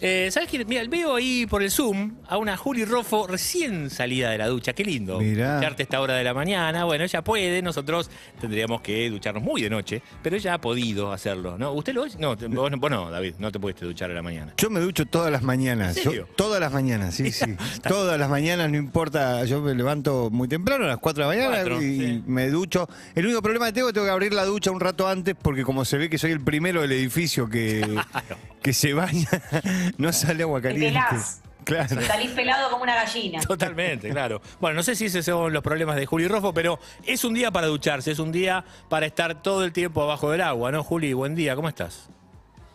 Eh, ¿Sabes qué? Mira, veo ahí por el Zoom a una Juli Rofo recién salida de la ducha. Qué lindo. Mirá. Ducharte a esta hora de la mañana. Bueno, ella puede, nosotros tendríamos que ducharnos muy de noche, pero ella ha podido hacerlo, ¿no? ¿Usted lo es? No, te- vos, no- vos no, David, no te pudiste duchar a la mañana. Yo me ducho todas las mañanas. ¿En serio? Todas las mañanas, sí, sí. todas las mañanas, no importa. Yo me levanto muy temprano, a las 4 de la mañana, Cuatro, y sí. me ducho. El único problema que tengo es que tengo que abrir la ducha un rato antes, porque como se ve que soy el primero del edificio que, que se baña, no sale agua Te caliente. pelás. Claro. Salís pelado como una gallina. Totalmente, claro. Bueno, no sé si esos son los problemas de Juli Rofo, pero es un día para ducharse, es un día para estar todo el tiempo abajo del agua, ¿no, Juli? Buen día, ¿cómo estás?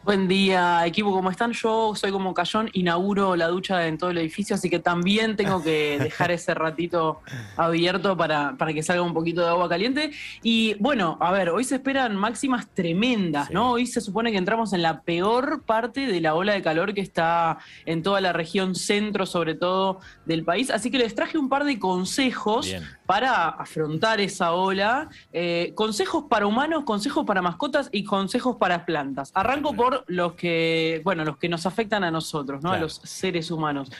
Buen día, equipo, ¿cómo están? Yo soy como Cayón, inauguro la ducha en todo el edificio, así que también tengo que dejar ese ratito abierto para, para que salga un poquito de agua caliente. Y bueno, a ver, hoy se esperan máximas tremendas, Sí. ¿no? Hoy se supone que entramos en la peor parte de la ola de calor que está en toda la región centro, sobre todo, del país. Así que les traje un par de consejos Bien. para afrontar esa ola. Eh, consejos para humanos, consejos para mascotas y consejos para plantas. Arranco por los que, bueno, los que nos afectan a nosotros, ¿no? Claro. A los seres humanos.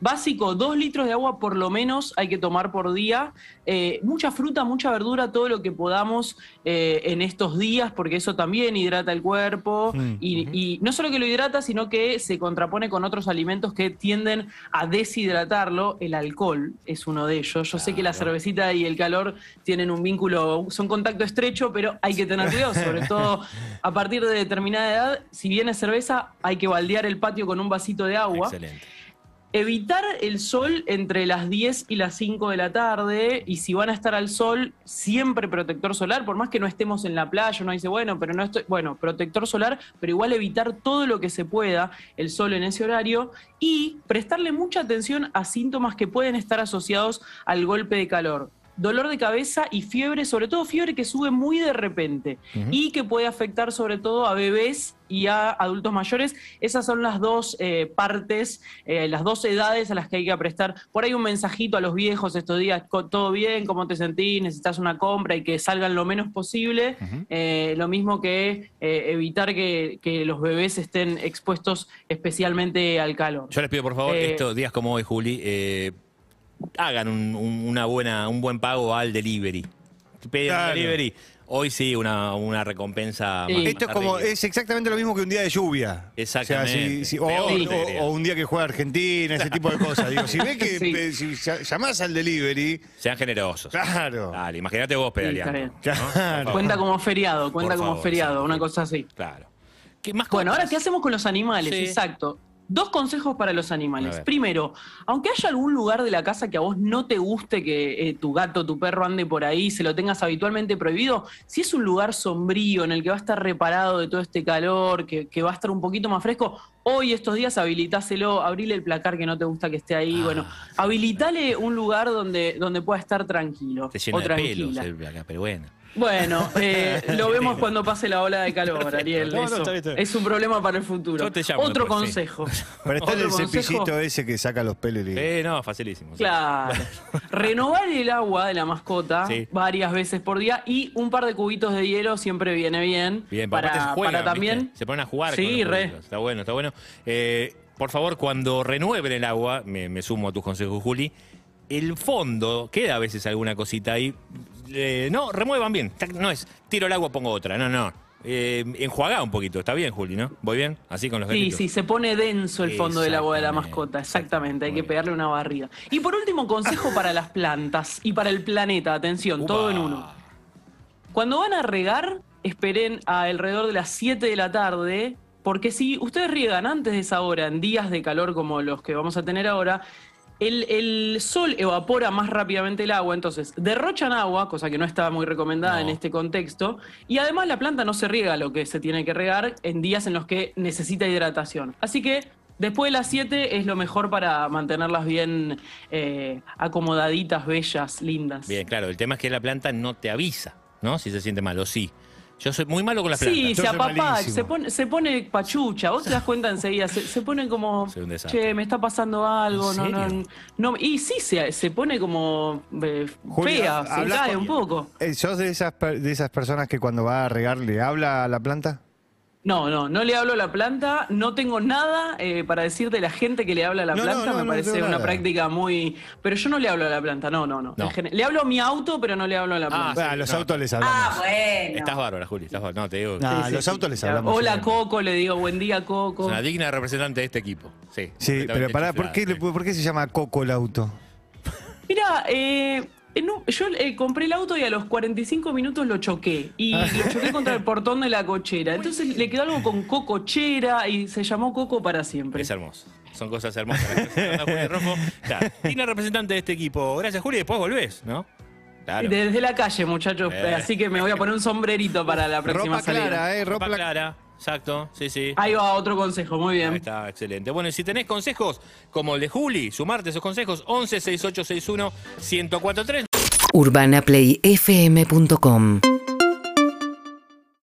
Básico, dos litros de agua por lo menos hay que tomar por día. Eh, mucha fruta, mucha verdura, todo lo que podamos eh, en estos días, porque eso también hidrata el cuerpo. Mm, y, y no solo que lo hidrata, sino que se contrapone con otros alimentos que tienden a deshidratarlo. El alcohol es uno de ellos. Yo sé que la cervecita y el calor tienen un vínculo, son contacto estrecho, pero hay que tener cuidado, sobre todo a partir de determinada edad. Si viene cerveza, hay que baldear el patio con un vasito de agua. Excelente. Evitar el sol entre las 10 y las 5 de la tarde y si van a estar al sol, siempre protector solar, por más que no estemos en la playa, uno dice, bueno, pero no estoy, bueno, protector solar, pero igual evitar todo lo que se pueda el sol en ese horario y prestarle mucha atención a síntomas que pueden estar asociados al golpe de calor. Dolor de cabeza y fiebre, sobre todo fiebre que sube muy de repente y que puede afectar sobre todo a bebés y a adultos mayores. Esas son las dos eh, partes, eh, las dos edades a las que hay que prestar. Por ahí un mensajito a los viejos estos días, todo bien, cómo te sentís, necesitas una compra y que salgan lo menos posible. Eh, lo mismo que evitar que, que los bebés estén expuestos especialmente al calor. Yo les pido, por favor, estos días como hoy, Juli, hagan un, un- una buena, un buen pago al delivery. Piden Claro. delivery. Hoy sí, una, una recompensa Sí. más- Esto es más como, arriba. es exactamente lo mismo que un día de lluvia. Exactamente. O, sea, si- si- o- Peor, o- te diría. o un día que juega Argentina, ese tipo de cosas. Digo, si ves que Sí. eh, si ll- llamás al delivery, Sean generosos. claro. Dale, imagínate vos pedaleando. Cuenta como feriado, cuenta Por como favor, feriado, sí. una cosa así. Claro. ¿Qué más Bueno, ahora? ¿qué hacemos con los animales? Sí. Exacto. Dos consejos para los animales. Primero, aunque haya algún lugar de la casa que a vos no te guste que eh, tu gato, tu perro ande por ahí, se lo tengas habitualmente prohibido, si es un lugar sombrío en el que va a estar reparado de todo este calor, que, que va a estar un poquito más fresco, hoy estos días habilitáselo, abrile el placar que no te gusta que esté ahí, Ah, bueno, habilitale un lugar donde, donde pueda estar tranquilo Te llena o de pelos el acá, pero bueno. Bueno, eh, lo vemos cuando pase la ola de calor, Perfecto. Ariel. No, no, eso. está bien, está bien. Es un problema para el futuro. Yo te llamo Otro después, sí. consejo. Para estar el consejo. cepillito ese que saca los pelos. y- Eh, no, facilísimo. Claro. Renovar el agua de la mascota Sí. varias veces por día y un par de cubitos de hielo siempre viene bien. Bien, para, juegan, para también. ¿viste? Se ponen a jugar Sí, con re. Está bueno, está bueno. Eh, por favor, cuando renueven el agua, me, me sumo a tus consejos, Juli, el fondo, queda a veces alguna cosita ahí. Eh, no, remuevan bien. No es tiro el agua, pongo otra. No, no. Eh, enjuagá un poquito, está bien, Juli, ¿no? ¿Voy bien? Así con los Sí, gatitos. sí, se pone denso el fondo del agua de la mascota, exactamente, hay que pegarle una barrida. Y por último, consejo para las plantas y para el planeta, atención, todo en uno. Cuando van a regar, esperen a alrededor de las 7 de la tarde, porque si ustedes riegan antes de esa hora, en días de calor como los que vamos a tener ahora, el, el sol evapora más rápidamente el agua, entonces derrochan agua, cosa que no está muy recomendada No. en este contexto, y además la planta no se riega lo que se tiene que regar en días en los que necesita hidratación. Así que después de las 7 es lo mejor para mantenerlas bien eh, acomodaditas, bellas, lindas. Bien, claro. El tema es que la planta no te avisa, ¿no? Si se siente mal, o sí. Yo soy muy malo con las Sí, plantas. se Yo soy apapacha, malísimo. se pone, se pone pachucha, vos te das cuenta enseguida, se, se pone como, Soy un desastre. che, me está pasando algo, ¿En no, no, serio? no, y sí, se, se pone como eh, fea, se habla cae con- un poco. Eh, ¿Sos de esas, per- de esas personas que cuando va a regar le habla a la planta? No, no, no le hablo a la planta, no tengo nada eh, para decir de la gente que le habla a la No, planta, no, me no parece una nada. práctica muy... Pero yo no le hablo a la planta, no, no, no. No. En gen- Le hablo a mi auto, pero no le hablo a la Ah, planta. Ah, a sí, los no. autos les hablamos. Ah, bueno. Estás bárbara, Juli. Estás bárbara. No, te digo. Nah, a Sí, los sí, autos sí. les hablamos. Hola. Coco, le digo buen día Es Coco. una digna representante de este equipo. Sí. Sí, pero pará, ¿por qué, ¿por qué se llama Coco el auto? Mira, eh, en un- yo eh, compré el auto y a los 45 minutos lo choqué. Y lo choqué contra el portón de la cochera. Entonces le quedó algo con cocochera y se llamó Coco para siempre. Es hermoso. Son cosas hermosas. Gracias, Juli Rojo. Claro, digna representante de este equipo. Gracias, Juli. Después volvés, ¿no? Claro. Desde la calle, muchachos. Eh. Así que me voy a poner un sombrerito para la próxima Ropa salida. clara, ¿eh? Ropa Ropa, clara. Exacto. Sí, sí. Ahí va otro consejo, muy bien. Ahí está, excelente. Bueno, y si tenés consejos como el de Juli, sumarte esos consejos, 11 6861 1043. urbanaplayfm.com